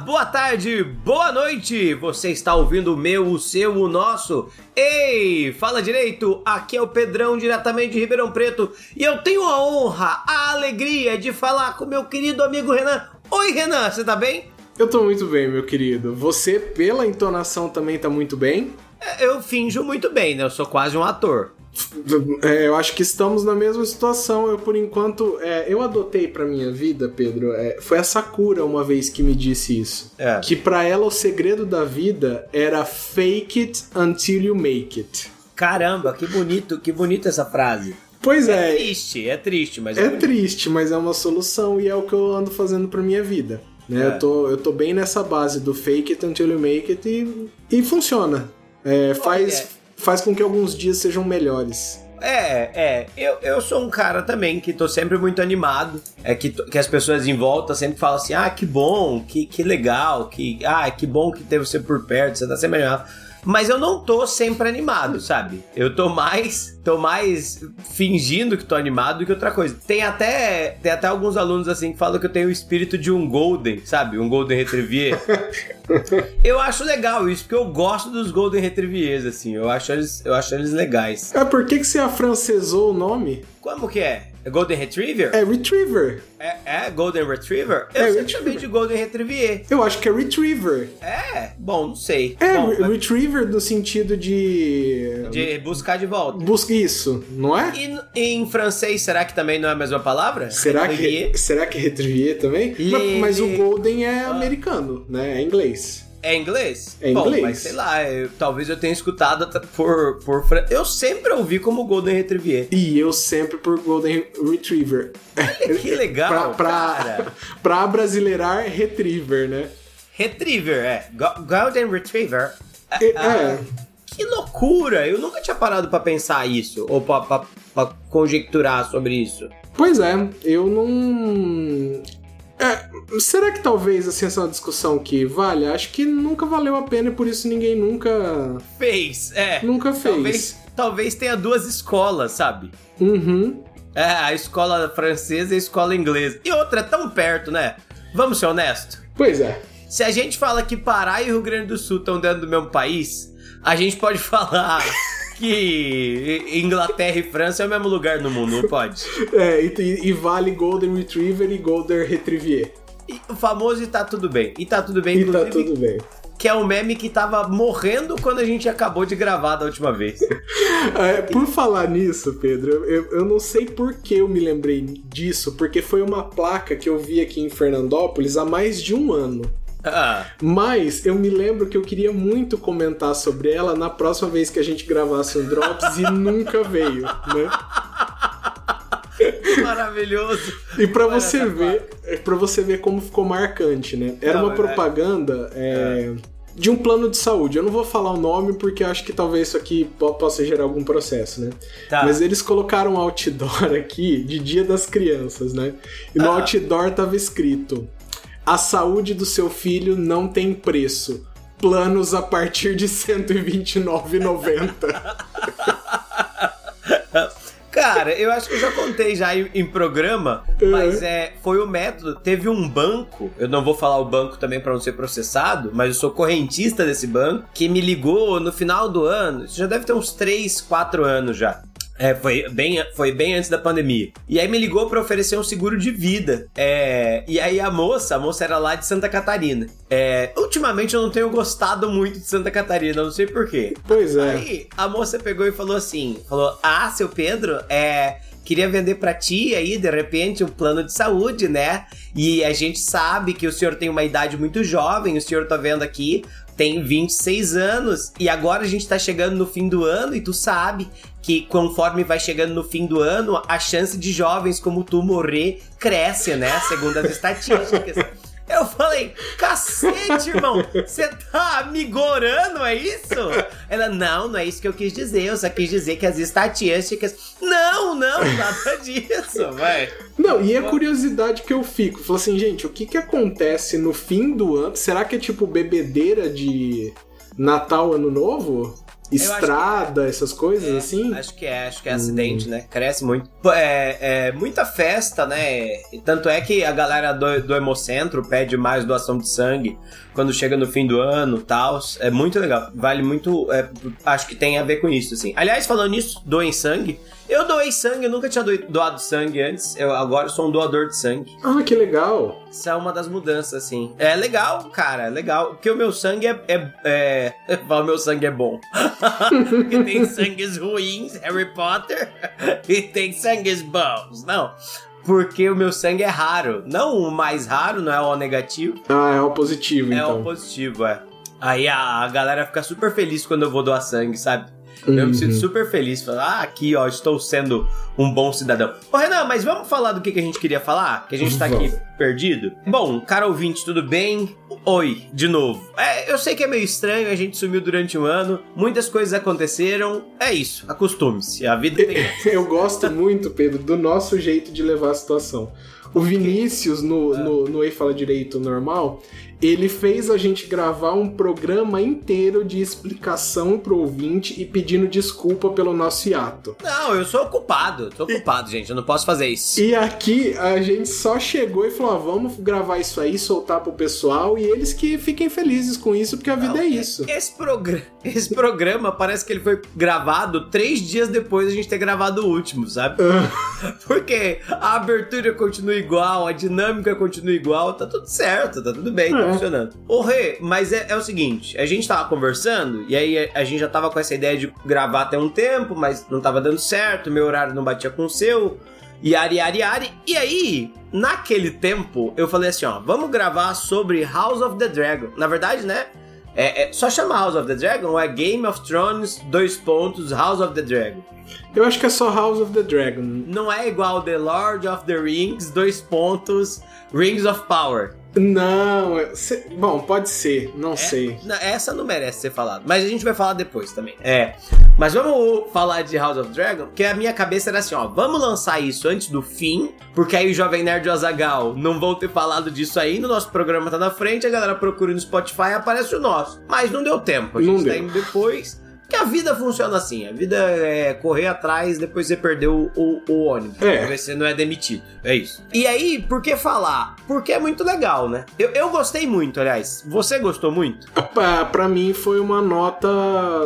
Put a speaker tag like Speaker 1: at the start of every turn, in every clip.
Speaker 1: boa tarde, boa noite. Você está ouvindo o meu, o seu, o nosso. Ei, fala direito. Aqui é o Pedrão, diretamente de Ribeirão Preto, e eu tenho a honra, a alegria de falar com meu querido amigo Renan. Oi, Renan, você tá bem?
Speaker 2: Eu tô muito bem, meu querido. Você, pela entonação, também tá muito bem?
Speaker 1: É, eu finjo muito bem, né? Eu sou quase um ator.
Speaker 2: É, eu acho que estamos na mesma situação. Eu, por enquanto, é, eu adotei pra minha vida, Pedro. É, foi a Sakura uma vez que me disse isso.
Speaker 1: É.
Speaker 2: Que pra ela o segredo da vida era fake it until you make it.
Speaker 1: Caramba, que bonito, que bonita essa frase.
Speaker 2: Pois
Speaker 1: É
Speaker 2: é,
Speaker 1: triste, é triste, mas
Speaker 2: é
Speaker 1: bonito.
Speaker 2: triste, mas é uma solução e é o que eu ando fazendo pra minha vida. Né?
Speaker 1: É.
Speaker 2: Eu, tô, eu tô bem nessa base do fake it until you make it e, e funciona. É, faz,
Speaker 1: é.
Speaker 2: Faz com que alguns dias sejam melhores.
Speaker 1: É, é. Eu, eu sou um cara também que tô sempre muito animado. É que, que as pessoas em volta sempre falam assim: ah, que bom, que, que legal, que, ah, que bom que teve você por perto, você tá sempre animado. Mas eu não tô sempre animado, sabe? Eu tô mais, tô mais fingindo que tô animado do que outra coisa. Tem até, tem até alguns alunos assim que falam que eu tenho o espírito de um Golden, sabe? Um Golden Retriever. eu acho legal isso, porque eu gosto dos Golden Retrievers, assim. Eu acho eles, eu acho eles legais.
Speaker 2: É, por que, que você afrancesou o nome?
Speaker 1: Como que é? É Golden Retriever?
Speaker 2: É Retriever.
Speaker 1: É, é Golden Retriever? Eu
Speaker 2: É,
Speaker 1: sempre
Speaker 2: Retriever.
Speaker 1: chamei de Golden Retriever.
Speaker 2: Eu acho que é Retriever.
Speaker 1: É? Bom, não sei.
Speaker 2: É,
Speaker 1: Bom,
Speaker 2: re- Retriever no sentido de.
Speaker 1: de buscar de volta.
Speaker 2: Busca isso, não é?
Speaker 1: E em francês, será que também não é a mesma palavra?
Speaker 2: Será que, será que Retriever também?
Speaker 1: Le-
Speaker 2: Mas, mas o Golden é
Speaker 1: Ah.
Speaker 2: americano, né? É inglês.
Speaker 1: É inglês?
Speaker 2: É
Speaker 1: Bom,
Speaker 2: inglês.
Speaker 1: mas sei lá, eu- talvez eu tenha escutado por, por... Eu sempre ouvi como Golden Retriever.
Speaker 2: E eu sempre por Golden Retriever.
Speaker 1: Que legal,
Speaker 2: pra, pra,
Speaker 1: cara.
Speaker 2: pra brasileirar, Retriever, né?
Speaker 1: Retriever, é. Go- Golden Retriever.
Speaker 2: É, é.
Speaker 1: Que loucura! Eu nunca tinha parado pra pensar isso, ou pra conjecturar sobre isso.
Speaker 2: Pois é, eu não. É, será que talvez assim, essa é uma discussão que vale? Acho que nunca valeu a pena e por isso ninguém nunca.
Speaker 1: Fez, é.
Speaker 2: Nunca fez.
Speaker 1: Talvez, talvez tenha duas escolas, sabe?
Speaker 2: Uhum.
Speaker 1: É, a escola francesa e a escola inglesa. E outra é tão perto, né? Vamos ser honestos.
Speaker 2: Pois é.
Speaker 1: Se a gente fala que Pará e Rio Grande do Sul estão dentro do mesmo país, a gente pode falar que Inglaterra e França é o mesmo lugar no mundo, não pode?
Speaker 2: É, e, e vale Golden Retriever e Golden Retriever.
Speaker 1: E o famoso e tá tudo bem. E tá tudo bem,
Speaker 2: E tá tudo bem.
Speaker 1: que é um meme que tava morrendo quando a gente acabou de gravar da última vez.
Speaker 2: É, por falar nisso, Pedro, eu, eu não sei por que eu me lembrei disso, porque foi uma placa que eu vi aqui em Fernandópolis há mais de um ano.
Speaker 1: Ah,
Speaker 2: Mas eu me lembro que eu queria muito comentar sobre ela na próxima vez que a gente gravasse um Drops e nunca veio, né?
Speaker 1: maravilhoso.
Speaker 2: E pra
Speaker 1: Olha
Speaker 2: você ver, para você ver como ficou marcante, né? Era
Speaker 1: Não,
Speaker 2: uma
Speaker 1: é-
Speaker 2: propaganda é, de um plano de saúde. Eu não vou falar o nome porque acho que talvez isso aqui po- possa gerar algum processo, né?
Speaker 1: Tá.
Speaker 2: Mas eles colocaram um outdoor aqui de Dia das Crianças, né? E no
Speaker 1: Ah.
Speaker 2: outdoor tava escrito: A saúde do seu filho não tem preço. Planos a partir de R$ 129,90.
Speaker 1: Cara, eu acho que eu já contei já em, em programa,
Speaker 2: Uhum.
Speaker 1: mas é, foi o método. Teve um banco, eu não vou falar o banco também pra não ser processado, mas eu sou correntista desse banco, que me ligou no final do ano, isso já deve ter uns 3, 4 anos já. É, foi bem, foi bem antes da pandemia. E aí me ligou pra oferecer um seguro de vida. É, e aí a moça, a moça era lá de Santa Catarina. É, ultimamente eu não tenho gostado muito de Santa Catarina, não sei porquê.
Speaker 2: Pois é.
Speaker 1: Aí a moça pegou e falou assim: falou, ah, seu Pedro, é. Queria vender pra ti aí, de repente, um plano de saúde, né? E a gente sabe que o senhor tem uma idade muito jovem, o senhor tá vendo aqui, tem 26 anos, e agora a gente tá chegando no fim do ano, e tu sabe que conforme vai chegando no fim do ano, a chance de jovens como tu morrer cresce, né? Segundo as estatísticas. Eu falei, cacete, irmão, você tá me gorando, é isso? Ela, não, não é isso que eu quis dizer, eu só quis dizer que as estatísticas. Não, não, nada disso, vai.
Speaker 2: Não, e a curiosidade que eu fico, falo assim, gente, o que que acontece no fim do ano? Será que é tipo bebedeira de Natal, Ano Novo? Estrada, essas coisas
Speaker 1: é,
Speaker 2: assim?
Speaker 1: Acho que é, acho que é acidente, hum. né? Cresce muito. É, é, muita festa, né? Tanto é que a galera do, do Hemocentro pede mais doação de sangue quando chega no fim do ano tal. É muito legal. Vale muito. É, acho que tem a ver com isso, assim. Aliás, falando nisso, doem sangue. Eu doei sangue, eu nunca tinha doado sangue antes. Eu agora sou um doador de sangue.
Speaker 2: Ah, que legal.
Speaker 1: Isso é uma das mudanças, assim. É legal, cara, é legal. Porque o meu sangue é. é, é... o meu sangue é bom. Porque tem sangues ruins, Harry Potter, e tem sangues bons. Não. Porque o meu sangue é raro. Não o mais raro, não é o negativo.
Speaker 2: Ah, é o positivo,
Speaker 1: é
Speaker 2: então.
Speaker 1: É o positivo, é. Aí a, a galera fica super feliz quando eu vou doar sangue, sabe? Uhum. Eu me sinto uhum. super feliz. Falar, ah, aqui, ó, estou sendo um bom cidadão. Ô, Renan, mas vamos falar do que, que a gente queria falar? Que a gente tá aqui perdido? Bom, cara ouvinte, tudo bem? Oi, de novo. É, eu sei que é meio estranho, a gente sumiu durante um ano, muitas coisas aconteceram. É isso, acostume-se, a vida tem.
Speaker 2: eu gosto muito, Pedro, do nosso jeito de levar a situação. O Vinícius, no, no, no Ei Fala Direito normal, ele fez a gente gravar um programa inteiro de explicação pro ouvinte e pedindo desculpa pelo nosso hiato.
Speaker 1: Não, eu sou ocupado, tô ocupado, e, gente, eu não posso fazer isso.
Speaker 2: E aqui a gente só chegou e falou: ah, vamos gravar isso aí, soltar pro pessoal e eles que fiquem felizes com isso, porque a vida não, é isso.
Speaker 1: Esse, progr esse programa parece que ele foi gravado três dias depois de a gente ter gravado o último, sabe? porque a abertura continua igual, a dinâmica continua igual, tá tudo certo, tá tudo bem. É tá funcionando. Ô, Rê, mas é, é, o seguinte: a gente tava conversando e aí a, gente já tava com essa ideia de gravar até um tempo, mas não tava dando certo, meu horário não batia com o seu. E ari, ari, ari. E aí, naquele tempo, eu falei assim: ó, vamos gravar sobre House of the Dragon. Na verdade, né? É, é, só chama House of the Dragon ou é Game of Thrones, dois pontos, House of the Dragon?
Speaker 2: Eu acho que é só House of the Dragon.
Speaker 1: Não é igual The Lord of the Rings, dois pontos, Rings of Power.
Speaker 2: Não, cê, bom, pode ser, não é, sei.
Speaker 1: Não, essa não merece ser falada, mas a gente vai falar depois também. É. Mas vamos falar de House of Dragon, porque a minha cabeça era assim, ó, vamos lançar isso antes do fim, porque aí o Jovem Nerd e o Azagal não vão ter falado disso ainda, o nosso programa tá na frente, a galera procura no Spotify e aparece o nosso. Mas não deu tempo, a gente não tá deu. indo depois. A vida funciona assim. A vida é correr atrás, depois você perdeu o, o ônibus. É. Você não é demitido. É isso. E aí, por que falar? Porque é muito legal, né? Eu, eu gostei muito, aliás. Você gostou muito?
Speaker 2: Pra, pra mim foi uma nota.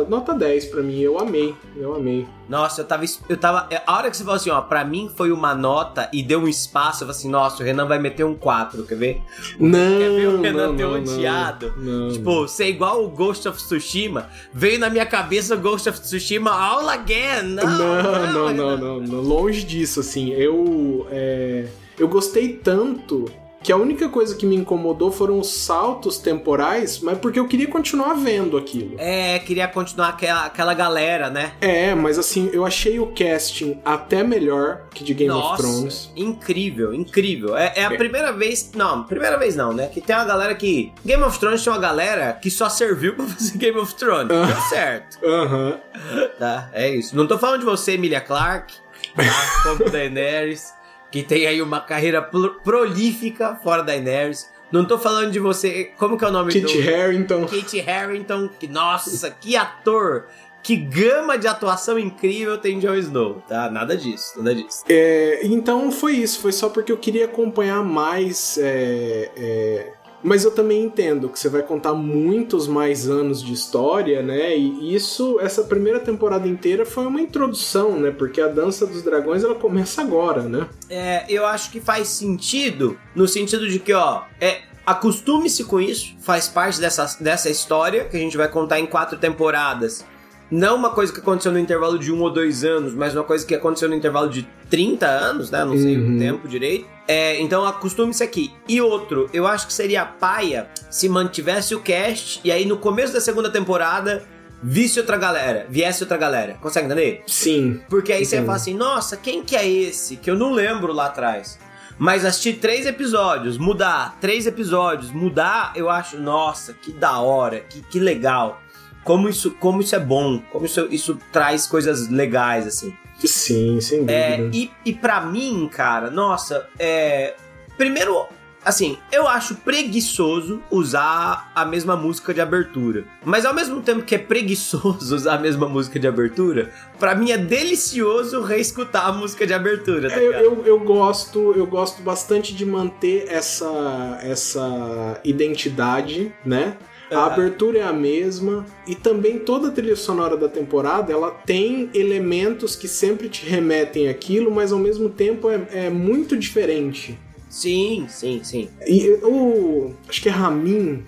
Speaker 2: Nota 10 pra mim. Eu amei. Eu amei.
Speaker 1: Nossa, eu tava. Eu tava. É, a hora que você falou assim, ó, pra mim foi uma nota e deu um espaço, eu falei assim, nossa, o Renan vai meter um 4, quer ver?
Speaker 2: Não.
Speaker 1: Quer ver
Speaker 2: o
Speaker 1: Renan
Speaker 2: não,
Speaker 1: ter
Speaker 2: não,
Speaker 1: odiado?
Speaker 2: Não,
Speaker 1: tipo, ser igual o Ghost of Tsushima. Veio na minha cabeça o Ghost of Tsushima all again. Não,
Speaker 2: não, não, não, não, não. Longe disso, assim. Eu. É, eu gostei tanto que a única coisa que me incomodou foram os saltos temporais, mas porque eu queria continuar vendo aquilo.
Speaker 1: É, queria continuar aquela, aquela galera, né?
Speaker 2: É, mas assim, eu achei o casting até melhor que de Game
Speaker 1: Nossa,
Speaker 2: of Thrones.
Speaker 1: Incrível, incrível. É, é a é. primeira vez. Não, primeira vez não, né? Que tem uma galera que. Game of Thrones tinha uma galera que só serviu pra fazer Game of Thrones. Uh, Deu certo.
Speaker 2: Aham. Uh
Speaker 1: -huh. Tá, é isso. Não tô falando de você, Emilia Clarke, tá? Como Daenerys que tem aí uma carreira prolífica fora da Daenerys. Não tô falando de você. Como que é o nome
Speaker 2: Kit do. Kit Harrington.
Speaker 1: Kit Harrington. Que, nossa, que ator! Que gama de atuação incrível tem Jon Snow, tá? Nada disso, nada disso.
Speaker 2: É, então foi isso, foi só porque eu queria acompanhar mais é, é, mas eu também entendo que você vai contar muitos mais anos de história, né? E isso, essa primeira temporada inteira foi uma introdução, né? Porque a Dança dos Dragões ela começa agora, né?
Speaker 1: É, eu acho que faz sentido, no sentido de que, ó, é, acostume-se com isso, faz parte dessa, dessa história que a gente vai contar em quatro temporadas não uma coisa que aconteceu no intervalo de um ou dois anos, mas uma coisa que aconteceu no intervalo de 30 anos, né? Não sei uhum. o tempo direito. É, então acostume-se aqui. E outro, eu acho que seria paia se mantivesse o cast e aí no começo da segunda temporada visse outra galera, viesse outra galera. Consegue entender?
Speaker 2: Sim.
Speaker 1: Porque aí você fala assim, nossa, quem que é esse? Que eu não lembro lá atrás. Mas assistir três episódios, mudar, três episódios, mudar, eu acho, nossa, que da hora, que, que legal como isso, como isso é bom, como isso, isso traz coisas legais, assim.
Speaker 2: Sim, sem
Speaker 1: é, dúvida. É, e, e para mim, cara, nossa, é, primeiro assim, eu acho preguiçoso usar a mesma música de abertura. Mas ao mesmo tempo que é preguiçoso usar a mesma música de abertura, para mim é delicioso reescutar a música de abertura. Tá
Speaker 2: eu, eu, eu, gosto, eu gosto bastante de manter essa, essa identidade, né? A abertura é a mesma e também toda a trilha sonora da temporada ela tem elementos que sempre te remetem àquilo, mas ao mesmo tempo é, é muito diferente.
Speaker 1: Sim, sim, sim.
Speaker 2: E o. Acho que é Ramin,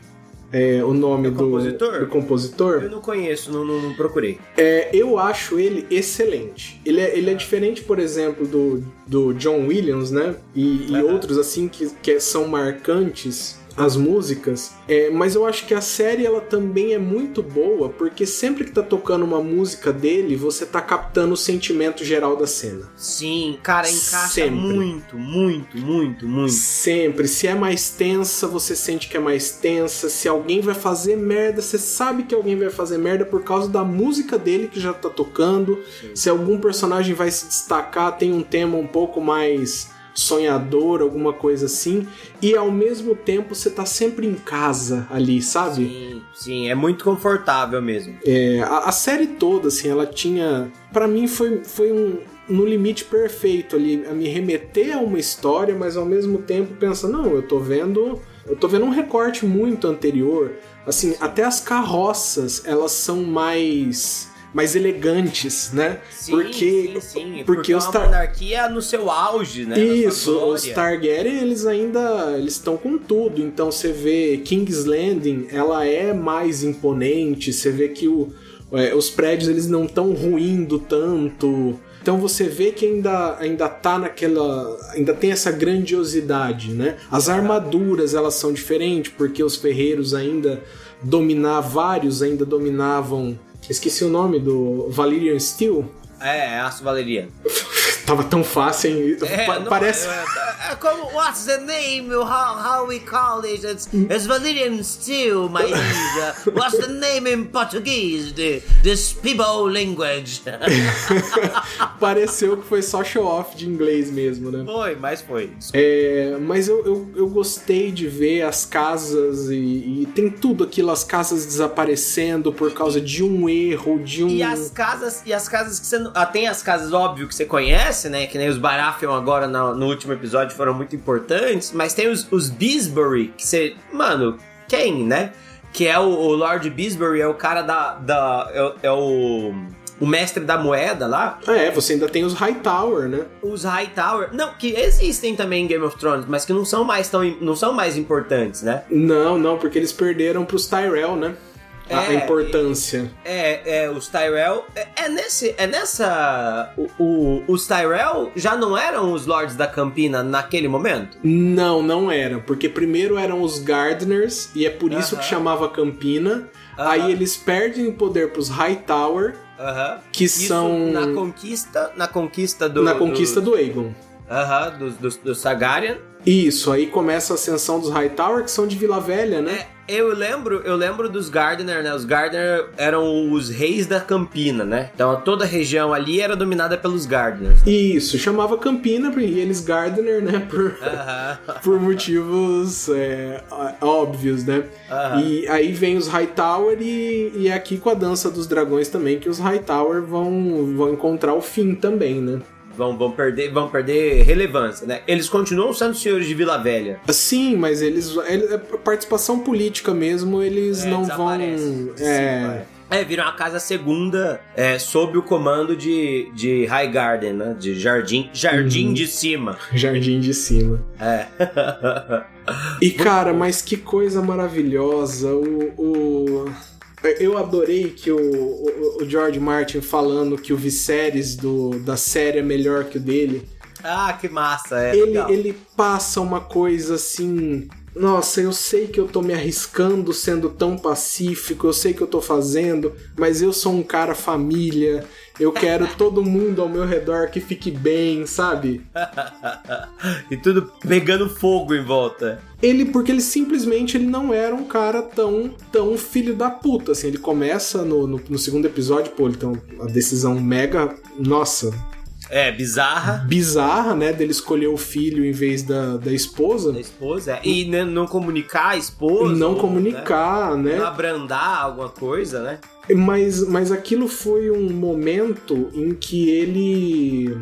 Speaker 2: é, o nome do,
Speaker 1: compositor?
Speaker 2: do compositor.
Speaker 1: Eu não conheço, não, não, não procurei.
Speaker 2: É, eu acho ele excelente. Ele é, ele é diferente, por exemplo, do, do John Williams, né? E, e outros assim que, que são marcantes as músicas, é, mas eu acho que a série ela também é muito boa porque sempre que tá tocando uma música dele, você tá captando o sentimento geral da cena.
Speaker 1: Sim, cara, encaixa sempre. muito, muito, muito, muito.
Speaker 2: Sempre. Se é mais tensa, você sente que é mais tensa. Se alguém vai fazer merda, você sabe que alguém vai fazer merda por causa da música dele que já tá tocando. Sim. Se algum personagem vai se destacar, tem um tema um pouco mais sonhador, alguma coisa assim, e ao mesmo tempo você tá sempre em casa ali, sabe?
Speaker 1: Sim, sim, é muito confortável mesmo.
Speaker 2: É, a, a série toda, assim, ela tinha. para mim foi, foi um, no limite perfeito ali, a me remeter a uma história, mas ao mesmo tempo pensa, não, eu tô vendo. Eu tô vendo um recorte muito anterior. Assim, até as carroças, elas são mais mais elegantes, né?
Speaker 1: Sim, porque, sim, sim. Porque, porque os Tar... monarquia no seu auge, né?
Speaker 2: Isso, os Targaryen, eles ainda eles estão com tudo. Então você vê King's Landing, ela é mais imponente, você vê que o, é, os prédios eles não estão ruindo tanto. Então você vê que ainda, ainda tá naquela. ainda tem essa grandiosidade, né? As armaduras elas são diferentes, porque os ferreiros ainda dominar vários ainda dominavam Esqueci o nome do Valyrian Steel.
Speaker 1: É, é aço valeriano.
Speaker 2: Tava tão fácil, hein? É, pa não, parece. É,
Speaker 1: é, como, what's the name? How, how we call it? It's, it's Valyrian Steel, my ninja. What's the name in Portuguese? The, this people language.
Speaker 2: Pareceu que foi só show off de inglês mesmo, né?
Speaker 1: Foi, mas foi.
Speaker 2: É, mas eu, eu, eu, gostei de ver as casas e, e, tem tudo aquilo, as casas desaparecendo por causa de um erro, de um.
Speaker 1: E as casas, e as casas que você. Ah, tem as casas, óbvio, que você conhece né? Que nem os Baratheon agora no, no último episódio foram muito importantes, mas tem os, os Beesbury, que você. Mano, quem, né? Que é o, o Lord Beesbury, é o cara da. da é, é o o mestre da moeda lá.
Speaker 2: É, você ainda tem os Hightower, né?
Speaker 1: Os Hightower. Não, que existem também em Game of Thrones, mas que não são mais tão não são mais importantes, né?
Speaker 2: Não, não, porque eles perderam pros Tyrell, né? A, é, importância.
Speaker 1: É, é, os Tyrell. É, é, nesse. É nessa. O, o, os Tyrell já não eram os Lords da Campina naquele momento?
Speaker 2: Não, não eram. Porque primeiro eram os Gardeners, e é por isso uh -huh. que chamava Campina. Uh -huh. Aí eles perdem poder pros Hightower. Uh -huh. Que isso são.
Speaker 1: Na conquista. Na conquista do.
Speaker 2: Na conquista do, do Aegon.
Speaker 1: Aham, do, do, do Sagarian.
Speaker 2: Isso, aí começa a ascensão dos Hightower, que são de Vila Velha, né?
Speaker 1: É, eu lembro, eu lembro dos Gardner, né? Os Gardner eram os reis da Campina, né? Então toda a região ali era dominada pelos Gardners.
Speaker 2: Né? Isso, chamava Campina e eles Gardner, né? Por, uh -huh. por motivos é, óbvios, né? Uh -huh. E aí vem os Hightower e, e é aqui com a dança dos dragões também que os Hightower vão, vão encontrar o fim também, né?
Speaker 1: Vão, vão, perder, vão perder relevância, né? Eles continuam sendo senhores de Vila Velha.
Speaker 2: Sim, mas eles. eles participação política mesmo, eles é, não vão.
Speaker 1: É. É, viram a casa segunda é, sob o comando de, de High Garden, né? De Jardim, jardim uhum. de Cima.
Speaker 2: Jardim de Cima.
Speaker 1: É.
Speaker 2: e cara, mas que coisa maravilhosa. O, o, eu adorei que o, o, o, George Martin falando que o Viserys do, da série é melhor que o dele.
Speaker 1: Ah, que massa, é.
Speaker 2: Ele, ele passa uma coisa assim. Nossa, eu sei que eu tô me arriscando sendo tão pacífico, eu sei que eu tô fazendo, mas eu sou um cara família, eu quero todo mundo ao meu redor que fique bem, sabe?
Speaker 1: e tudo pegando fogo em volta.
Speaker 2: Ele, porque ele simplesmente ele não era um cara tão, tão filho da puta, assim. Ele começa no, no, no segundo episódio, pô, ele tem uma decisão mega. Nossa,
Speaker 1: É, bizarra.
Speaker 2: Bizarra, né? Dele escolher o filho em vez da, da esposa.
Speaker 1: Da esposa. É. E não comunicar a esposa.
Speaker 2: Não ou, comunicar, né? né?
Speaker 1: Não abrandar alguma coisa, né?
Speaker 2: Mas, mas aquilo foi um momento em que ele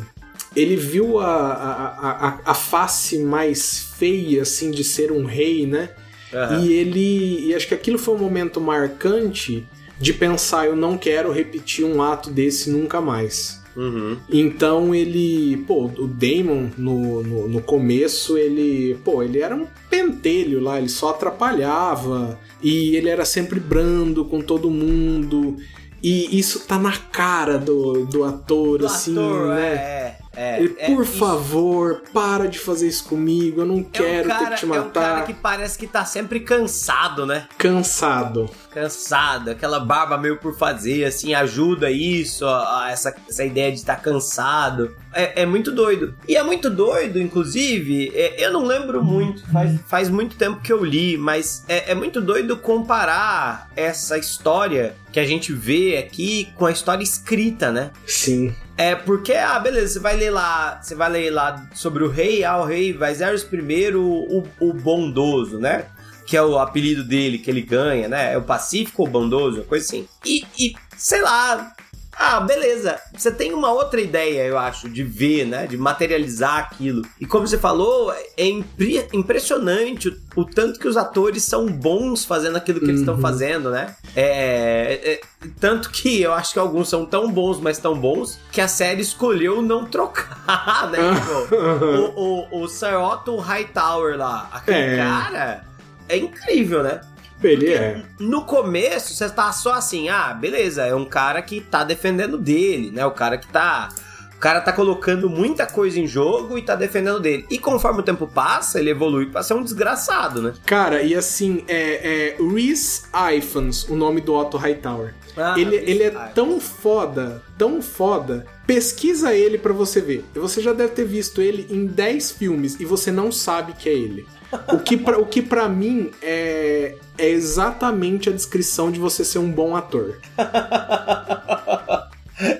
Speaker 2: ele viu a, a, a, a face mais feia, assim, de ser um rei, né? Uhum. E ele. E acho que aquilo foi um momento marcante de pensar: eu não quero repetir um ato desse nunca mais.
Speaker 1: Uhum.
Speaker 2: Então ele, pô, o Damon no, no, no, começo ele, pô, ele era um pentelho lá, ele só atrapalhava e ele era sempre brando com todo mundo. E isso tá na cara do, do ator, do assim, ator, né?
Speaker 1: É. É,
Speaker 2: Ele, é, por favor, para de fazer isso comigo, eu não quero
Speaker 1: é um cara,
Speaker 2: ter que te matar. É
Speaker 1: um cara que parece que tá sempre cansado, né?
Speaker 2: Cansado.
Speaker 1: Cansado, aquela barba meio por fazer, assim, ajuda isso, essa, essa ideia de estar tá cansado. É, é, muito doido. E é muito doido, inclusive, é, eu não lembro muito, faz, faz muito tempo que eu li, mas é, é muito doido comparar essa história que a gente vê aqui com a história escrita, né?
Speaker 2: Sim.
Speaker 1: É porque, ah, beleza, você vai ler lá, você vai ler lá sobre o rei, ah, o rei Viserys I, o, o bondoso, né? Que é o apelido dele que ele ganha, né? É o pacífico ou bondoso, coisa assim. E, e sei lá, ah, beleza. Você tem uma outra ideia, eu acho, de ver, né? De materializar aquilo. E como você falou, é impre impressionante o, o, tanto que os atores são bons fazendo aquilo que uhum. eles estão fazendo, né? É, é, tanto que eu acho que alguns são tão bons, mas tão bons, que a série escolheu não trocar, né? Tipo, o, o, o Sir Otto Hightower lá, aquele é. cara é incrível, né?
Speaker 2: Ele é.
Speaker 1: No começo, você tá só assim, ah, beleza, é um cara que tá defendendo dele, né? O cara que tá. O cara tá colocando muita coisa em jogo e tá defendendo dele. E conforme o tempo passa, ele evolui pra ser um desgraçado, né?
Speaker 2: Cara, e assim, é, é Rhys Ifans, o nome do Otto Hightower. Ah, ele, ele é tão foda, tão foda. Pesquisa ele para você ver. Você já deve ter visto ele em 10 filmes e você não sabe que é ele. O que pra, o que pra mim é, é exatamente a descrição de você ser um bom ator.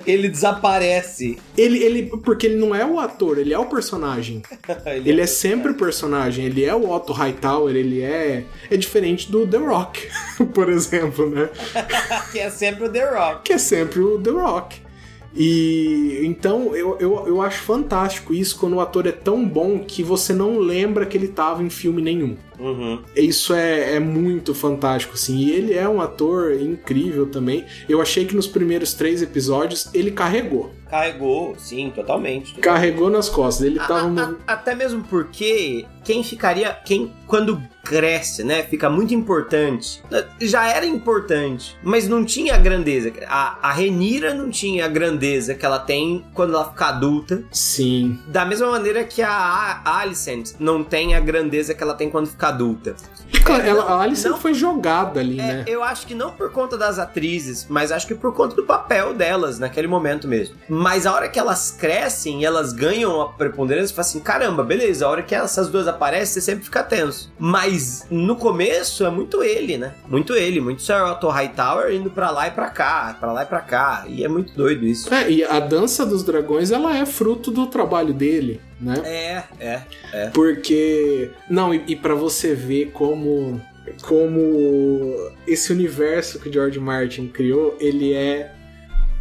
Speaker 1: ele desaparece.
Speaker 2: Ele, ele, porque ele não é o ator, ele é o personagem. ele, ele é, é sempre o personagem. Ele é o Otto Hightower, ele é. É diferente do The Rock, por exemplo, né?
Speaker 1: que é sempre o The Rock.
Speaker 2: Que é sempre o The Rock. E então eu, eu, eu acho fantástico isso quando o ator é tão bom que você não lembra que ele estava em filme nenhum.
Speaker 1: Uhum.
Speaker 2: Isso é, é muito fantástico, assim. E ele é um ator incrível também. Eu achei que nos primeiros três episódios ele carregou.
Speaker 1: Carregou, sim, totalmente. totalmente.
Speaker 2: Carregou nas costas. Ele a, tava.
Speaker 1: A, até mesmo porque quem ficaria. Quem, quando cresce, né? Fica muito importante. Já era importante, mas não tinha a grandeza. A, a Renira não tinha a grandeza que ela tem quando ela fica adulta.
Speaker 2: Sim.
Speaker 1: Da mesma maneira que a Alicent não tem a grandeza que ela tem quando fica adulta.
Speaker 2: Claro, ela, a Alice não foi jogada ali,
Speaker 1: é,
Speaker 2: né?
Speaker 1: Eu acho que não por conta das atrizes, mas acho que por conta do papel delas naquele momento mesmo. Mas a hora que elas crescem e elas ganham a preponderância, você fala assim: caramba, beleza, a hora que essas duas aparecem, você sempre fica tenso. Mas no começo é muito ele, né? Muito ele, muito Sir Otto Hightower indo pra lá e pra cá, pra lá e pra cá. E é muito doido isso.
Speaker 2: É, e a dança dos dragões, ela é fruto do trabalho dele né?
Speaker 1: É, é, é.
Speaker 2: Porque. Não, e, e para você ver como. Como esse universo que George Martin criou, ele é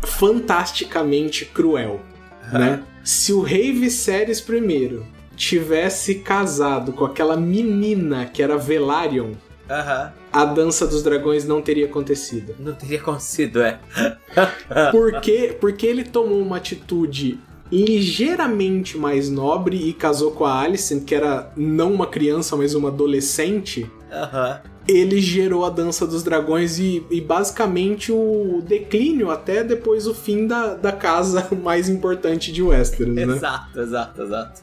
Speaker 2: fantasticamente cruel, né? Se o rei Viserys I tivesse casado com aquela menina que era Velaryon,
Speaker 1: Uhum.
Speaker 2: a dança dos dragões não teria acontecido.
Speaker 1: Não teria acontecido, é.
Speaker 2: Por quê? Porque ele tomou uma atitude ligeiramente mais nobre e casou com a Alicent, que era não uma criança, mas uma adolescente.
Speaker 1: Uhum.
Speaker 2: Ele gerou a Dança dos Dragões e, e, basicamente o declínio até depois o fim da, da casa mais importante de Westeros, né?
Speaker 1: Exato, exato, exato.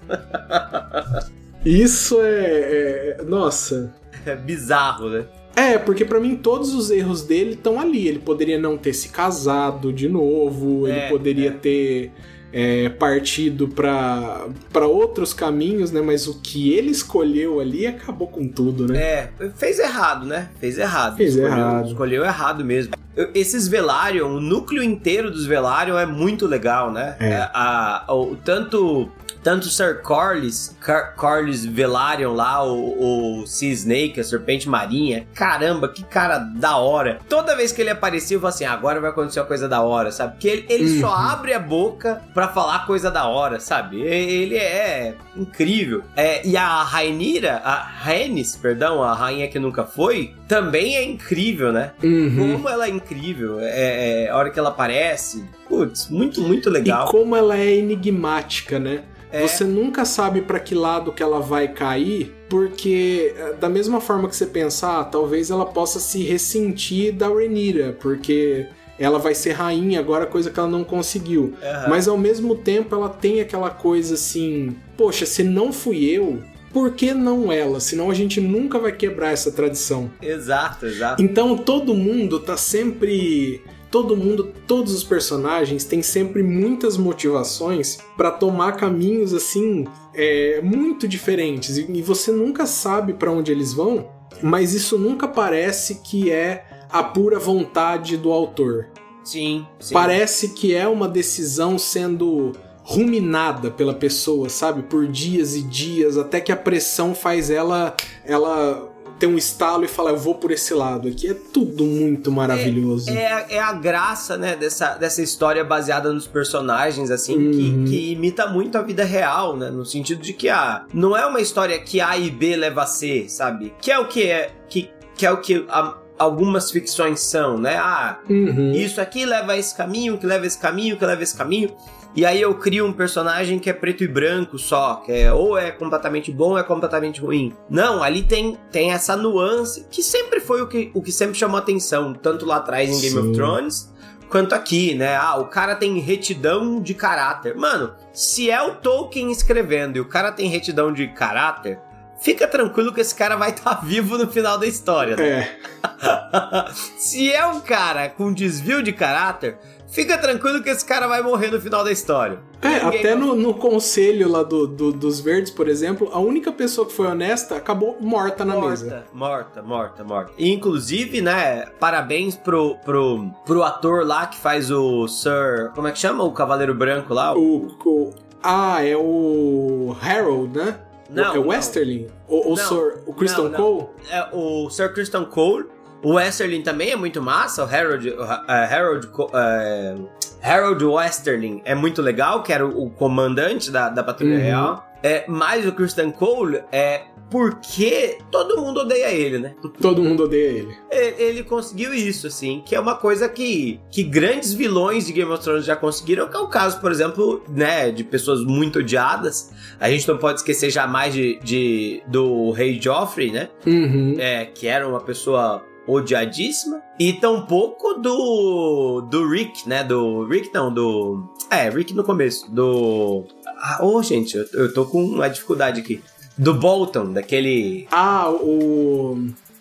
Speaker 2: Isso é, é. Nossa.
Speaker 1: É bizarro, né?
Speaker 2: É, porque para mim todos os erros dele estão ali. Ele poderia não ter se casado de novo, é, ele poderia é. ter é, partido para outros caminhos, né? Mas o que ele escolheu ali acabou com tudo, né?
Speaker 1: É, fez errado, né? Fez errado.
Speaker 2: Fez
Speaker 1: escolheu,
Speaker 2: errado.
Speaker 1: Escolheu errado mesmo. Esses Velaryon, o núcleo inteiro dos Velaryon é muito legal, né?
Speaker 2: É.
Speaker 1: a, o, tanto tanto Sir Corlys, Car Corlys Velaryon lá, o, o Sea Snake, a Serpente Marinha. Caramba, que cara da hora. Toda vez que ele aparecia, eu falava assim, ah, agora vai acontecer uma coisa da hora, sabe? Porque ele, ele
Speaker 2: Uhum.
Speaker 1: só abre a boca pra falar coisa da hora, sabe? Ele é incrível. É, e a Rainira, a Rhaenys, perdão, a rainha que nunca foi, também é incrível, né?
Speaker 2: Uhum.
Speaker 1: Como ela é incrível. É, é, a hora que ela aparece. Putz, muito, muito legal.
Speaker 2: E como ela é enigmática, né?
Speaker 1: É.
Speaker 2: Você nunca sabe pra que lado que ela vai cair, porque eh, da mesma forma que você pensar, talvez ela possa se ressentir da Rhaenyra, porque ela vai ser rainha agora, coisa que ela não conseguiu.
Speaker 1: Aham.
Speaker 2: Mas ao mesmo tempo ela tem aquela coisa assim, poxa, se não fui eu, por que não ela? Senão a gente nunca vai quebrar essa tradição.
Speaker 1: Exato, exato.
Speaker 2: Então todo mundo tá sempre. Todo mundo, todos os personagens têm sempre muitas motivações pra tomar caminhos assim é, muito diferentes e você nunca sabe pra onde eles vão, mas isso nunca parece que é a pura vontade do autor.
Speaker 1: Sim, sim.
Speaker 2: Parece que é uma decisão sendo ruminada pela pessoa, sabe? Por dias e dias, até que a pressão faz ela ela ter um estalo e falar, eu vou por esse lado aqui. É tudo muito maravilhoso.
Speaker 1: É, a- é a graça, né, dessa, dessa história baseada nos personagens, assim, que,
Speaker 2: Uhum.
Speaker 1: que imita muito a vida real, né? No sentido de que, ah, não é uma história que A e B leva a C, sabe? Que é o que é, que, que é o que a- algumas ficções são, né? Ah,
Speaker 2: Uhum.
Speaker 1: isso aqui leva a esse caminho, que leva a esse caminho, que leva a esse caminho. E aí eu crio um personagem que é preto e branco só, que é ou é completamente bom ou é completamente ruim. Não, ali tem, tem essa nuance que sempre foi o que, o que sempre chamou atenção, tanto lá atrás em Game
Speaker 2: Sim.
Speaker 1: of Thrones, quanto aqui, né? Ah, o cara tem retidão de caráter. Mano, se é o Tolkien escrevendo e o cara tem retidão de caráter, fica tranquilo que esse cara vai estar vivo no final da história, né?
Speaker 2: É,
Speaker 1: Se é um cara com desvio de caráter, fica tranquilo que esse cara vai morrer no final da história.
Speaker 2: é
Speaker 1: Ninguém-
Speaker 2: até no, no conselho lá do, do- dos verdes, por exemplo, a única pessoa que foi honesta acabou morta na
Speaker 1: morta,
Speaker 2: mesa.
Speaker 1: morta, morta, morta. E, inclusive, né, parabéns pro, pro, pro ator lá que faz o Sir. Como é que chama? O Cavaleiro Branco lá?
Speaker 2: O, o- ah, é o Harold, né?
Speaker 1: Não,
Speaker 2: é o. Westerling? O, o. Sir, o Christian
Speaker 1: Não, não.
Speaker 2: Cole?
Speaker 1: É o Sir Christian Cole. O Westerling também é muito massa. O Harold, eh, Harold, eh, Harold Westerling é muito legal, que era o, o comandante da, da Patrulha
Speaker 2: Uhum.
Speaker 1: Real. É, mas o Christian Cole é porque todo mundo odeia ele, né?
Speaker 2: Todo mundo odeia ele.
Speaker 1: Ele, ele conseguiu isso, assim, que é uma coisa que, que grandes vilões de Game of Thrones já conseguiram, que é o caso, por exemplo, né, de pessoas muito odiadas. A gente não pode esquecer jamais de, de do Rei Joffrey, né?
Speaker 2: Uhum.
Speaker 1: é, que era uma pessoa odiadíssima, e tampouco do do Rick, né? Do Rick não, do é, Rick no começo, do ah, ô gente, eu, eu tô com uma dificuldade aqui. Do Bolton, daquele
Speaker 2: Ah, o.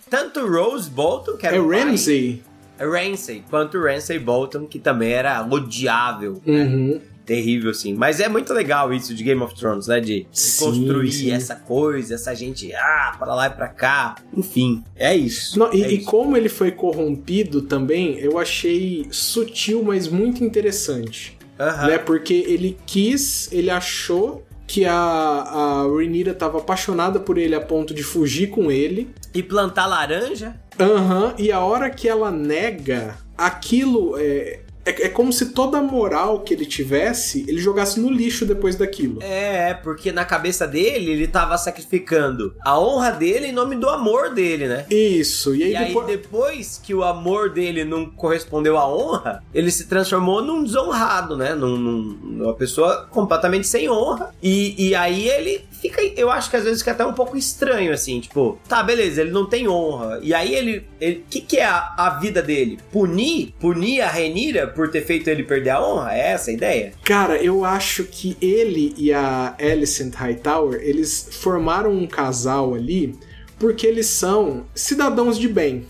Speaker 1: tanto Rose Bolton, que era
Speaker 2: É
Speaker 1: o pai,
Speaker 2: Ramsey.
Speaker 1: Quanto Ramsay Bolton, que também era odiável,
Speaker 2: Uhum.
Speaker 1: Terrível assim. Mas é muito legal isso de Game of Thrones, né? De, construir
Speaker 2: sim.
Speaker 1: essa coisa, essa gente, ah, pra lá e pra cá. Enfim, é isso.
Speaker 2: Não, e,
Speaker 1: é
Speaker 2: e
Speaker 1: isso.
Speaker 2: como ele foi corrompido também, eu achei sutil, mas muito interessante.
Speaker 1: Aham.
Speaker 2: Né? Porque ele quis, ele achou que a, a Rhaenyra tava apaixonada por ele a ponto de fugir com ele.
Speaker 1: E plantar laranja?
Speaker 2: Aham, e a hora que ela nega, aquilo é, é. É como se toda a moral que ele tivesse, ele jogasse no lixo depois daquilo.
Speaker 1: É, porque na cabeça dele, ele tava sacrificando a honra dele em nome do amor dele, né?
Speaker 2: Isso, e aí,
Speaker 1: E aí,
Speaker 2: depois.
Speaker 1: depois que o amor dele não correspondeu à honra, ele se transformou num desonrado, né? Num, num- numa pessoa completamente sem honra. E, e aí ele fica. Eu acho que às vezes fica até um pouco estranho, assim, tipo, tá, beleza, ele não tem honra. E aí ele. O que, que é a, a vida dele? Punir? Punir a Renira por ter feito ele perder a honra? É essa a ideia?
Speaker 2: Cara, eu acho que ele e a Alicent Hightower, eles formaram um casal ali porque eles são cidadãos de bem.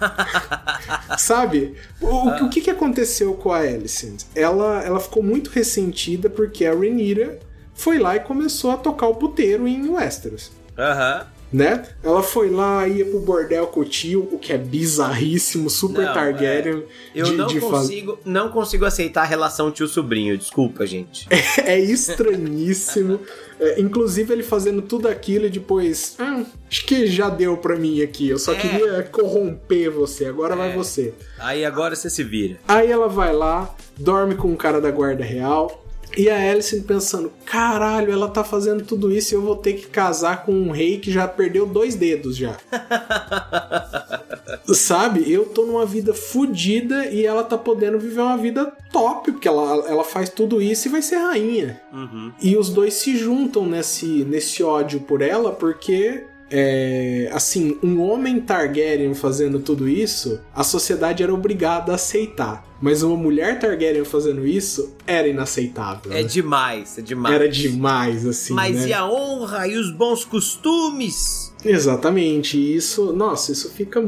Speaker 2: Sabe? O, o, que, que aconteceu com a Alicent? Ela, ela ficou muito ressentida porque a Rhaenyra foi lá e começou a tocar o puteiro em Westeros.
Speaker 1: Aham. Uhum
Speaker 2: né? Ela foi lá, ia pro bordel com o tio, o que é bizarríssimo, super não, Targaryen. É.
Speaker 1: Eu de, não, de consigo, não consigo aceitar a relação tio-sobrinho, desculpa, gente.
Speaker 2: É, é estranhíssimo. é, inclusive ele fazendo tudo aquilo e depois. Hum, acho que já deu pra mim aqui. Eu só é. queria corromper você, agora vai é. você.
Speaker 1: Aí agora você se vira.
Speaker 2: Aí ela vai lá, dorme com o cara da guarda real e a Alicent pensando: caralho, ela tá fazendo tudo isso e eu vou ter que casar com um rei que já perdeu dois dedos já. Sabe? Eu tô numa vida fodida e ela tá podendo viver uma vida top, porque ela, ela faz tudo isso e vai ser rainha.
Speaker 1: Uhum.
Speaker 2: E os dois se juntam nesse, nesse ódio por ela porque é, assim, um homem Targaryen fazendo tudo isso, a sociedade era obrigada a aceitar. Mas uma mulher Targaryen fazendo isso era inaceitável.
Speaker 1: É né? demais, é demais.
Speaker 2: Era demais, assim.
Speaker 1: Mas
Speaker 2: né?
Speaker 1: e a honra e os bons costumes?
Speaker 2: Exatamente, isso, nossa, isso fica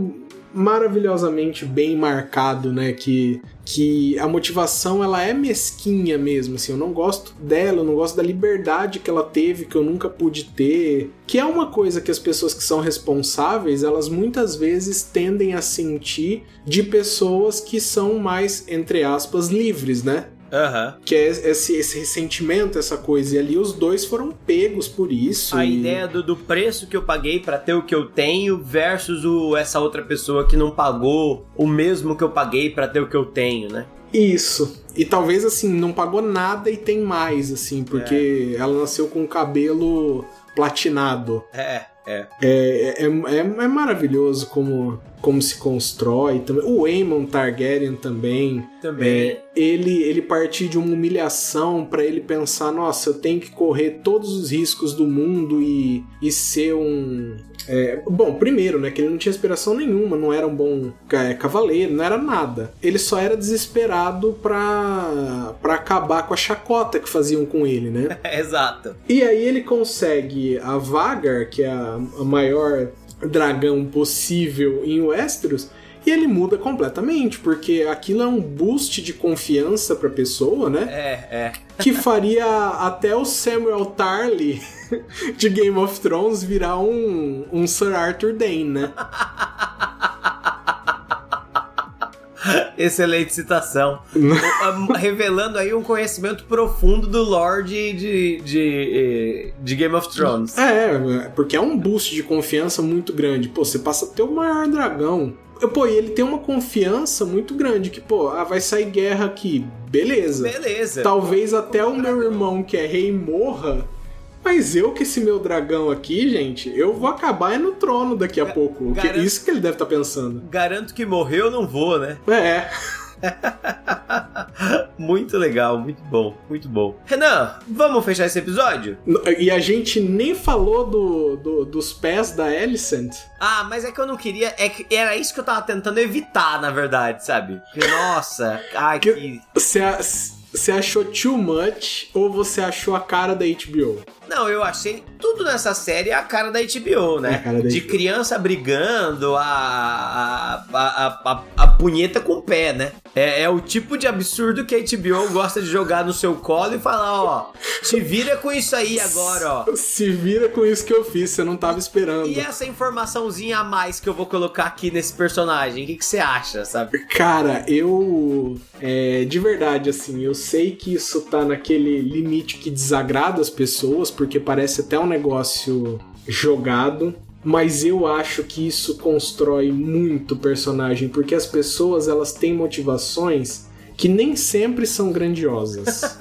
Speaker 2: maravilhosamente bem marcado, né? Que, que a motivação ela é mesquinha mesmo, assim. Eu não gosto dela, eu não gosto da liberdade que ela teve, que eu nunca pude ter. Que é uma coisa que as pessoas que são responsáveis, elas muitas vezes tendem a sentir de pessoas que são mais, entre aspas, livres, né?
Speaker 1: Uhum.
Speaker 2: Que é esse, esse ressentimento, essa coisa. E ali os dois foram pegos por isso.
Speaker 1: A
Speaker 2: e...
Speaker 1: ideia do, do preço que eu paguei para ter o que eu tenho versus o, essa outra pessoa que não pagou o mesmo que eu paguei para ter o que eu tenho, né?
Speaker 2: Isso. E talvez assim, não pagou nada e tem mais, assim, porque é. ela nasceu com o cabelo platinado.
Speaker 1: É, é.
Speaker 2: É, é, é, é maravilhoso como como se constrói. O Aemon Targaryen também.
Speaker 1: Também.
Speaker 2: É, ele, ele partir de uma humilhação para ele pensar: nossa, eu tenho que correr todos os riscos do mundo e, e ser um. É, bom, primeiro, né, que ele não tinha inspiração nenhuma, não era um bom é, cavaleiro, não era nada. Ele só era desesperado pra, pra acabar com a chacota que faziam com ele, né?
Speaker 1: Exato.
Speaker 2: E aí ele consegue a Vagar, que é a, a maior dragão possível em Westeros e ele muda completamente, porque aquilo é um boost de confiança pra pessoa, né?
Speaker 1: É, é.
Speaker 2: Que faria até o Samuel Tarly de Game of Thrones virar um, um Sir Arthur Dane, né?
Speaker 1: Excelente citação. Revelando aí um conhecimento profundo do Lorde de, de, de, Game of Thrones.
Speaker 2: É, porque é um boost de confiança muito grande. Pô, você passa a ter o maior dragão. Pô, e ele tem uma confiança muito grande que, pô, ah, vai sair guerra aqui. Beleza.
Speaker 1: Beleza.
Speaker 2: Talvez até o meu irmão, que é rei, morra mas eu que esse meu dragão aqui, gente, eu vou acabar no trono daqui a pouco. Garanto, isso que ele deve estar tá pensando.
Speaker 1: Garanto que morreu, não vou, né?
Speaker 2: É.
Speaker 1: muito legal, muito bom, muito bom. Renan, vamos fechar esse episódio?
Speaker 2: E a gente nem falou do, do dos pés da Alicent.
Speaker 1: Ah, mas é que eu não queria. É que era isso que eu tava tentando evitar, na verdade, sabe? Porque, nossa, ai que.
Speaker 2: você achou too much ou você achou a cara da HBO?
Speaker 1: Não, eu achei tudo nessa série a cara da HBO, né?
Speaker 2: Da
Speaker 1: de HBO. criança brigando, a, a, a, a, a punheta com o pé, né? É, é, o tipo de absurdo que a HBO gosta de jogar no seu colo e falar, ó, se vira com isso aí agora, ó.
Speaker 2: Se vira com isso que eu fiz, você não tava esperando.
Speaker 1: E essa informaçãozinha a mais que eu vou colocar aqui nesse personagem, o que, que você acha, sabe?
Speaker 2: Cara, eu. É, de verdade, assim, eu sei que isso tá naquele limite que desagrada as pessoas, porque parece até um negócio jogado, mas eu acho que isso constrói muito o personagem, porque as pessoas elas têm motivações que nem sempre são grandiosas.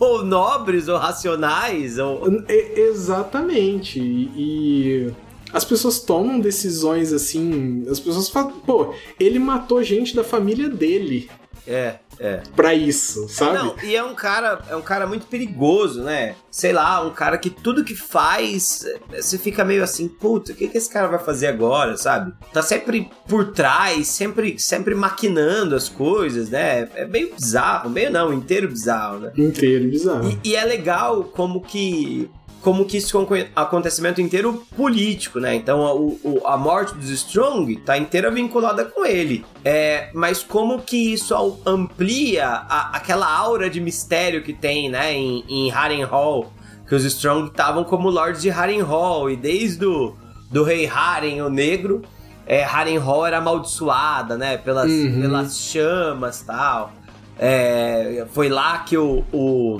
Speaker 1: ou nobres, ou racionais, ou...
Speaker 2: Exatamente. E as pessoas tomam decisões assim. As pessoas falam, pô, ele matou gente da família dele.
Speaker 1: É, é.
Speaker 2: Pra isso, sabe?
Speaker 1: Não, e é um cara, é um cara muito perigoso, né? Sei lá, um cara que tudo que faz, você fica meio assim, puta, o que, que esse cara vai fazer agora, sabe? Tá sempre por trás, sempre, sempre maquinando as coisas, né? É meio bizarro, meio não, inteiro bizarro, né?
Speaker 2: Inteiro bizarro.
Speaker 1: E, e é legal como que como que isso um acontecimento inteiro político, né? Então a, o, a morte dos Strong tá inteira vinculada com ele. É, mas como que isso amplia a, aquela aura de mistério que tem, né, em, em Harrenhal, que os Strong estavam como lords de Harrenhal, e desde o do rei Haren, o negro, é, Harrenhal era amaldiçoada, né, pelas, uhum. pelas chamas tal. É, foi lá que o, o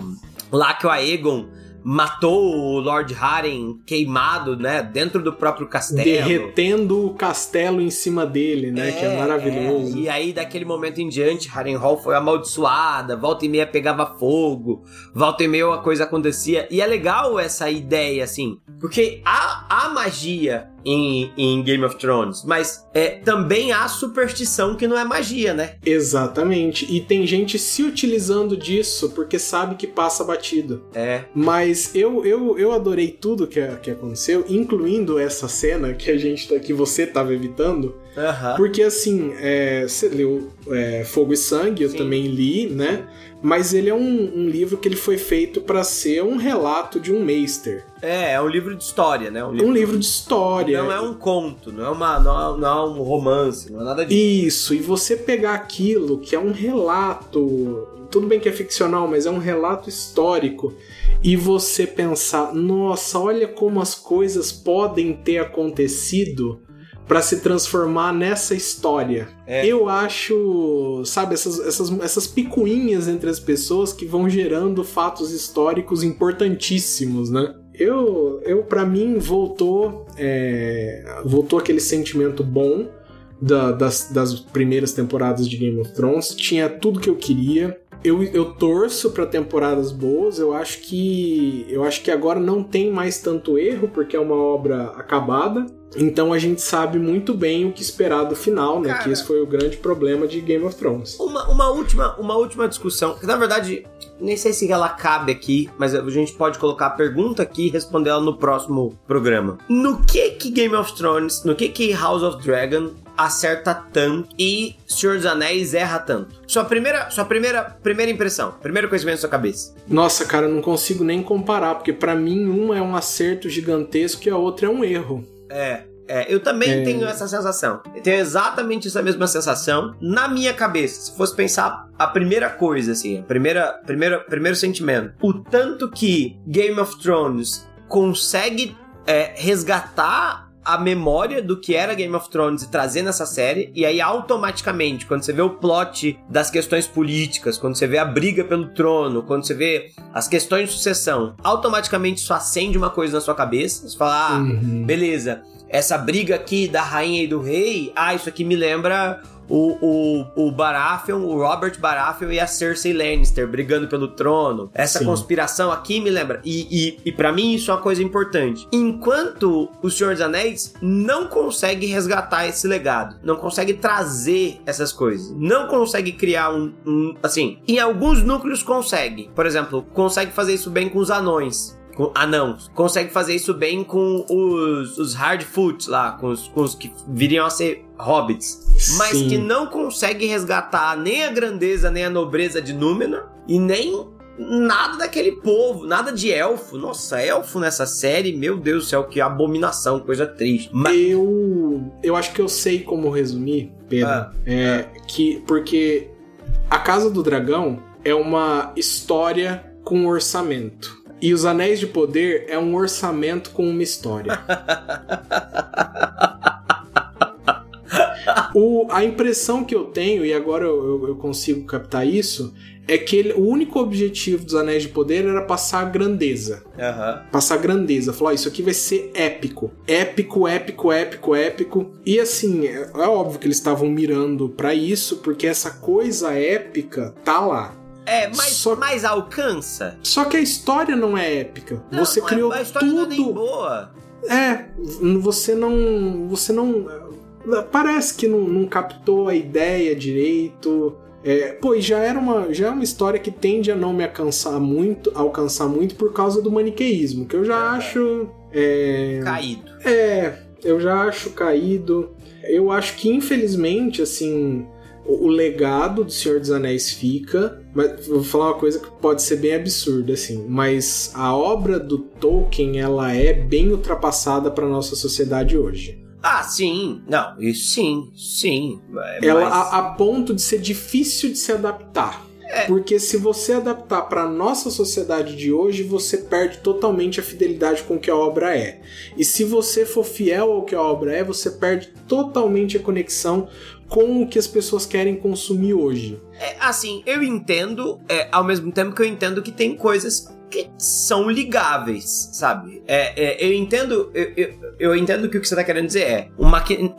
Speaker 1: lá que o Aegon matou o Lord Haren queimado, né, dentro do próprio castelo.
Speaker 2: Derretendo o castelo em cima dele, né, é, que é maravilhoso.
Speaker 1: É. E aí, daquele momento em diante, Harrenhal foi amaldiçoada, volta e meia pegava fogo, volta e meia a coisa acontecia. E é legal essa ideia, assim, porque há, há magia em, em Game of Thrones, mas é, também há superstição que não é magia, né?
Speaker 2: Exatamente. E tem gente se utilizando disso porque sabe que passa batido.
Speaker 1: É.
Speaker 2: Mas eu, eu, eu adorei tudo que, que aconteceu, incluindo essa cena que a gente tá, que você tava evitando.
Speaker 1: Uhum.
Speaker 2: Porque assim, é, você leu é, Fogo e Sangue, eu Sim. também li, né? Mas ele é um, um livro que ele foi feito para ser um relato de um meister.
Speaker 1: É, é um livro de história, né?
Speaker 2: Um livro, um livro de história.
Speaker 1: Não é um conto, não é, uma, não é, não é um romance, não é nada disso.
Speaker 2: Isso, e você pegar aquilo que é um relato, tudo bem que é ficcional, mas é um relato histórico, e você pensar, nossa, olha como as coisas podem ter acontecido para se transformar nessa história. É. Eu acho, sabe, essas, essas, essas picuinhas entre as pessoas que vão gerando fatos históricos importantíssimos, né? Eu, eu para mim, voltou, é, voltou aquele sentimento bom da, das, das primeiras temporadas de Game of Thrones. Tinha tudo que eu queria. Eu, eu torço para temporadas boas. Eu acho que eu acho que agora não tem mais tanto erro porque é uma obra acabada. Então a gente sabe muito bem o que esperar do final, né? Cara, que esse foi o grande problema de Game of Thrones.
Speaker 1: Uma, uma, última, uma última discussão, que na verdade, nem sei se ela cabe aqui, mas a gente pode colocar a pergunta aqui e responder ela no próximo programa. No que que Game of Thrones, no que que House of Dragon acerta tanto e Senhor dos Anéis erra tanto? Sua primeira, sua primeira, primeira impressão, primeiro conhecimento da sua cabeça.
Speaker 2: Nossa, cara, eu não consigo nem comparar, porque para mim uma é um acerto gigantesco e a outra é um erro.
Speaker 1: É, é, eu também é... tenho essa sensação. Eu tenho exatamente essa mesma sensação na minha cabeça. Se fosse pensar a primeira coisa, assim, a primeira, primeira, primeiro sentimento, o tanto que Game of Thrones consegue é, resgatar a memória do que era Game of Thrones e trazer nessa série, e aí automaticamente, quando você vê o plot das questões políticas, quando você vê a briga pelo trono, quando você vê as questões de sucessão, automaticamente isso acende uma coisa na sua cabeça, você fala, ah, uhum. beleza, essa briga aqui da rainha e do rei, ah, isso aqui me lembra o, o, o Baratheon, o Robert Baratheon e a Cersei Lannister brigando pelo trono. Essa Sim. conspiração aqui me lembra. E, e, e para mim isso é uma coisa importante. Enquanto o Senhor dos Anéis não consegue resgatar esse legado, não consegue trazer essas coisas, não consegue criar um, um assim, em alguns núcleos consegue. Por exemplo, consegue fazer isso bem com os anões com anãos. Consegue fazer isso bem com os, os Hardfoot lá, com os, com os que viriam a ser hobbits. Mas Sim. que não consegue resgatar nem a grandeza, nem a nobreza de Númenor e nem nada daquele povo, nada de elfo. Nossa, elfo nessa série, meu Deus do céu, que abominação, coisa triste.
Speaker 2: Mas... Eu, eu acho que eu sei como resumir, Pedro. Ah, é ah. que porque a Casa do Dragão é uma história com orçamento. E Os Anéis de Poder é um orçamento com uma história. o, a impressão que eu tenho, e agora eu, eu consigo captar isso, é que ele, o único objetivo dos Anéis de Poder era passar grandeza.
Speaker 1: Uhum.
Speaker 2: Passar grandeza. Falar, isso aqui vai ser épico. Épico, épico, épico, épico. E assim, é, é óbvio que eles estavam mirando para isso, porque essa coisa épica tá lá.
Speaker 1: É, mas, só... mas alcança.
Speaker 2: Só que a história não é épica. Não, você criou a história tudo. Não é nem
Speaker 1: boa.
Speaker 2: É, você não. Você não. Parece que não, não captou a ideia direito. É, pô, já era uma, já é uma história que tende a não me alcançar muito, alcançar muito por causa do maniqueísmo, que eu já é. acho. É,
Speaker 1: caído.
Speaker 2: É, eu já acho caído. Eu acho que, infelizmente, assim, o, legado do Senhor dos Anéis fica, mas vou falar uma coisa que pode ser bem absurda, assim, mas a obra do Tolkien, ela é bem ultrapassada para nossa sociedade hoje.
Speaker 1: Ah, sim. Não, isso sim, sim.
Speaker 2: Ela mas... a, a ponto de ser difícil de se adaptar. É. Porque se você adaptar para nossa sociedade de hoje, você perde totalmente a fidelidade com o que a obra é. E se você for fiel ao que a obra é, você perde totalmente a conexão com o que as pessoas querem consumir hoje.
Speaker 1: É, assim, eu entendo, é, ao mesmo tempo que eu entendo que tem coisas que são ligáveis, sabe? É, é eu entendo, eu, eu, eu, entendo que o que você tá querendo dizer é o,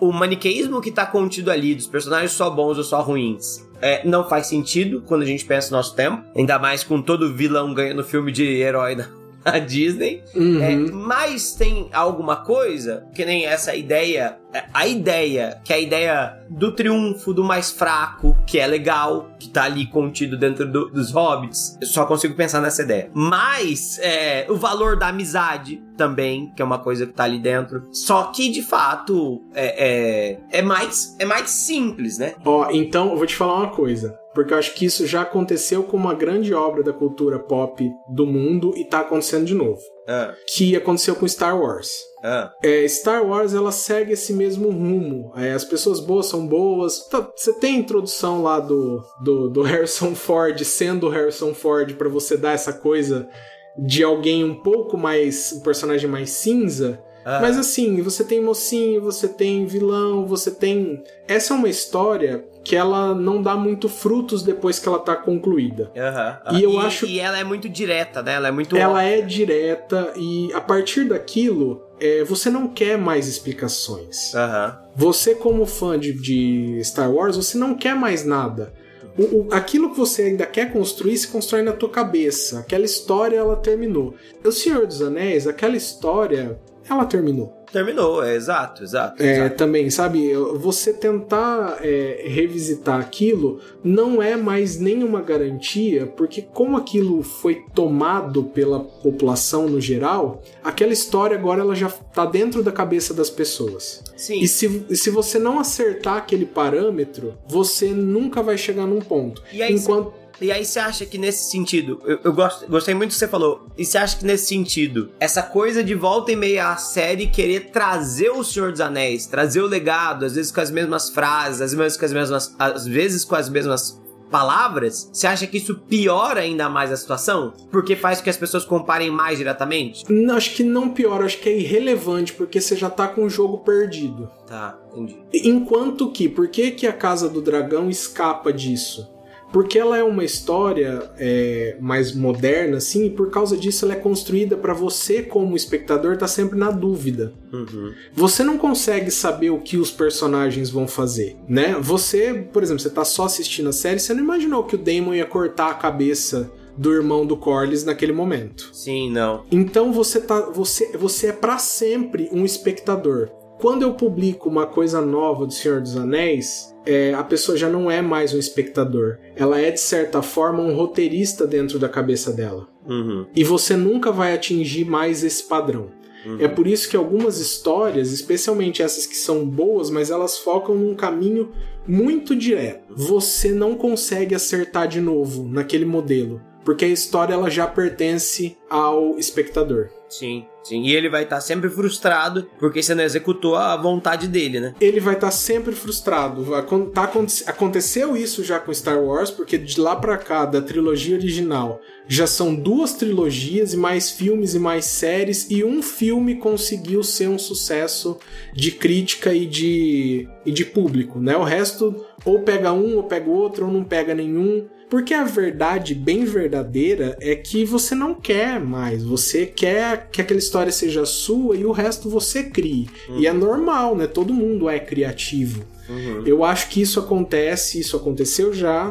Speaker 1: o maniqueísmo que tá contido ali dos personagens só bons ou só ruins. É, não faz sentido quando a gente pensa no nosso tempo, ainda mais com todo vilão ganhando filme de herói na, a Disney. Uhum. É, mas tem alguma coisa, que nem essa ideia, é, a ideia, que é a ideia do triunfo do mais fraco, que é legal, que tá ali contido dentro do, dos hobbits. Eu só consigo pensar nessa ideia. Mas é, o valor da amizade também, que é uma coisa que tá ali dentro. Só que, de fato, é, é, é mais, é mais simples, né?
Speaker 2: Ó, então eu vou te falar uma coisa porque eu acho que isso já aconteceu com uma grande obra da cultura pop do mundo e tá acontecendo de novo.
Speaker 1: Ah.
Speaker 2: Que aconteceu com Star Wars.
Speaker 1: Ah.
Speaker 2: É, Star Wars ela segue esse mesmo rumo. É, as pessoas boas são boas. Tá, você tem a introdução lá do, do, do Harrison Ford sendo Harrison Ford para você dar essa coisa de alguém um pouco mais. um personagem mais cinza. Ah. Mas assim, você tem mocinho, você tem vilão, você tem. Essa é uma história que ela não dá muito frutos depois que ela tá concluída.
Speaker 1: Uhum. E eu e, acho e ela é muito direta, né? Ela é muito
Speaker 2: Ela óbvia. é direta e a partir daquilo é, você não quer mais explicações.
Speaker 1: Uhum.
Speaker 2: Você como fã de, de, Star Wars, você não quer mais nada. O, o, aquilo que você ainda quer construir se constrói na tua cabeça. Aquela história ela terminou. O Senhor dos Anéis, aquela história, ela terminou.
Speaker 1: Terminou, é exato, exato.
Speaker 2: É,
Speaker 1: exato.
Speaker 2: também, sabe, você tentar é, revisitar aquilo não é mais nenhuma garantia, porque como aquilo foi tomado pela população no geral, aquela história agora ela já tá dentro da cabeça das pessoas.
Speaker 1: Sim.
Speaker 2: E se, se você não acertar aquele parâmetro, você nunca vai chegar num ponto.
Speaker 1: E aí, Enquanto e aí você acha que nesse sentido, eu, eu gosto, gostei muito do que você falou, e você acha que nesse sentido, essa coisa de volta e meia à série querer trazer o Senhor dos Anéis, trazer o legado, às vezes com as mesmas frases, às vezes com as mesmas, às vezes com as mesmas palavras, você acha que isso piora ainda mais a situação? Porque faz com que as pessoas comparem mais diretamente?
Speaker 2: Não, acho que não piora, acho que é irrelevante, porque você já tá com o jogo perdido.
Speaker 1: Tá, entendi.
Speaker 2: Enquanto que, por que, que a Casa do Dragão escapa disso? Porque ela é uma história é, mais moderna, assim, e por causa disso ela é construída para você, como espectador, estar tá sempre na dúvida.
Speaker 1: Uhum.
Speaker 2: Você não consegue saber o que os personagens vão fazer, né? Você, por exemplo, você tá só assistindo a série, você não imaginou que o Damon ia cortar a cabeça do irmão do Corlys naquele momento.
Speaker 1: Sim, não.
Speaker 2: Então você tá, você, você é para sempre um espectador. Quando eu publico uma coisa nova do Senhor dos Anéis, é, a pessoa já não é mais um espectador. Ela é, de certa forma, um roteirista dentro da cabeça dela.
Speaker 1: Uhum.
Speaker 2: E você nunca vai atingir mais esse padrão. Uhum. É por isso que algumas histórias, especialmente essas que são boas, mas elas focam num caminho muito direto. Você não consegue acertar de novo naquele modelo, porque a história ela já pertence ao espectador.
Speaker 1: Sim. Sim, e ele vai estar tá sempre frustrado porque você não executou a vontade dele, né?
Speaker 2: Ele vai estar tá sempre frustrado. Tá, aconteceu isso já com Star Wars, porque de lá para cá, da trilogia original, já são duas trilogias e mais filmes e mais séries, e um filme conseguiu ser um sucesso de crítica e de, e de público, né? O resto ou pega um ou pega outro, ou não pega nenhum. Porque a verdade bem verdadeira é que você não quer mais, você quer que aquela história seja sua e o resto você crie. Uhum. E é normal, né? Todo mundo é criativo.
Speaker 1: Uhum.
Speaker 2: Eu acho que isso acontece, isso aconteceu já,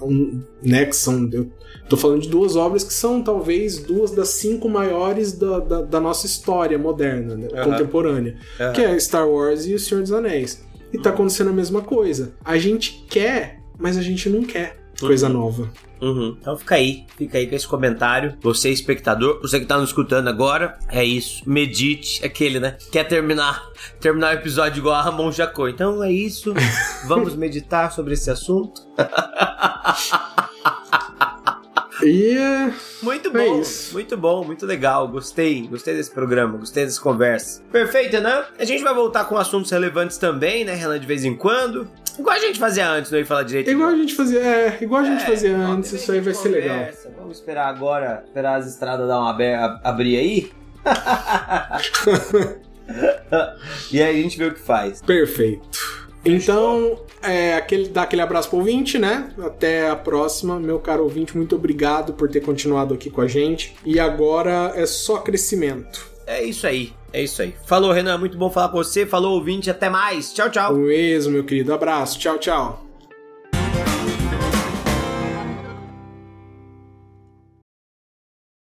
Speaker 2: um, né? Que são, eu tô falando de duas obras que são talvez duas das cinco maiores da, da, da nossa história moderna, né? uhum. contemporânea, que é Star Wars e O Senhor dos Anéis. E tá acontecendo a mesma coisa. A gente quer, mas a gente não quer. Coisa nova.
Speaker 1: Uhum. Então fica aí, fica aí com esse comentário. Você, espectador, você que tá nos escutando agora, é isso. Medite, aquele, né? Quer terminar, terminar o episódio igual a Ramon Jacó. Então é isso. Vamos meditar sobre esse assunto.
Speaker 2: E é
Speaker 1: muito bom, é muito bom, muito legal. Gostei, gostei desse programa, gostei dessa conversa. Perfeito, né? A gente vai voltar com assuntos relevantes também, né, Renan, de vez em quando. Igual a gente fazia antes, não ia falar direito.
Speaker 2: Igual a gente fazia, é, igual a gente é, fazia antes, isso aí vai ser legal.
Speaker 1: Vamos esperar agora, esperar as estradas dar uma abrir aí. e aí a gente vê o que faz.
Speaker 2: Perfeito. Então, é, aquele, dar aquele abraço pro ouvinte, né? Até a próxima, meu caro ouvinte. Muito obrigado por ter continuado aqui com a gente. E agora é só crescimento.
Speaker 1: É isso aí. É isso aí. Falou, Renan. Muito bom falar com você. Falou, ouvinte. Até mais. Tchau, tchau.
Speaker 2: O mesmo, meu querido. Abraço. Tchau, tchau.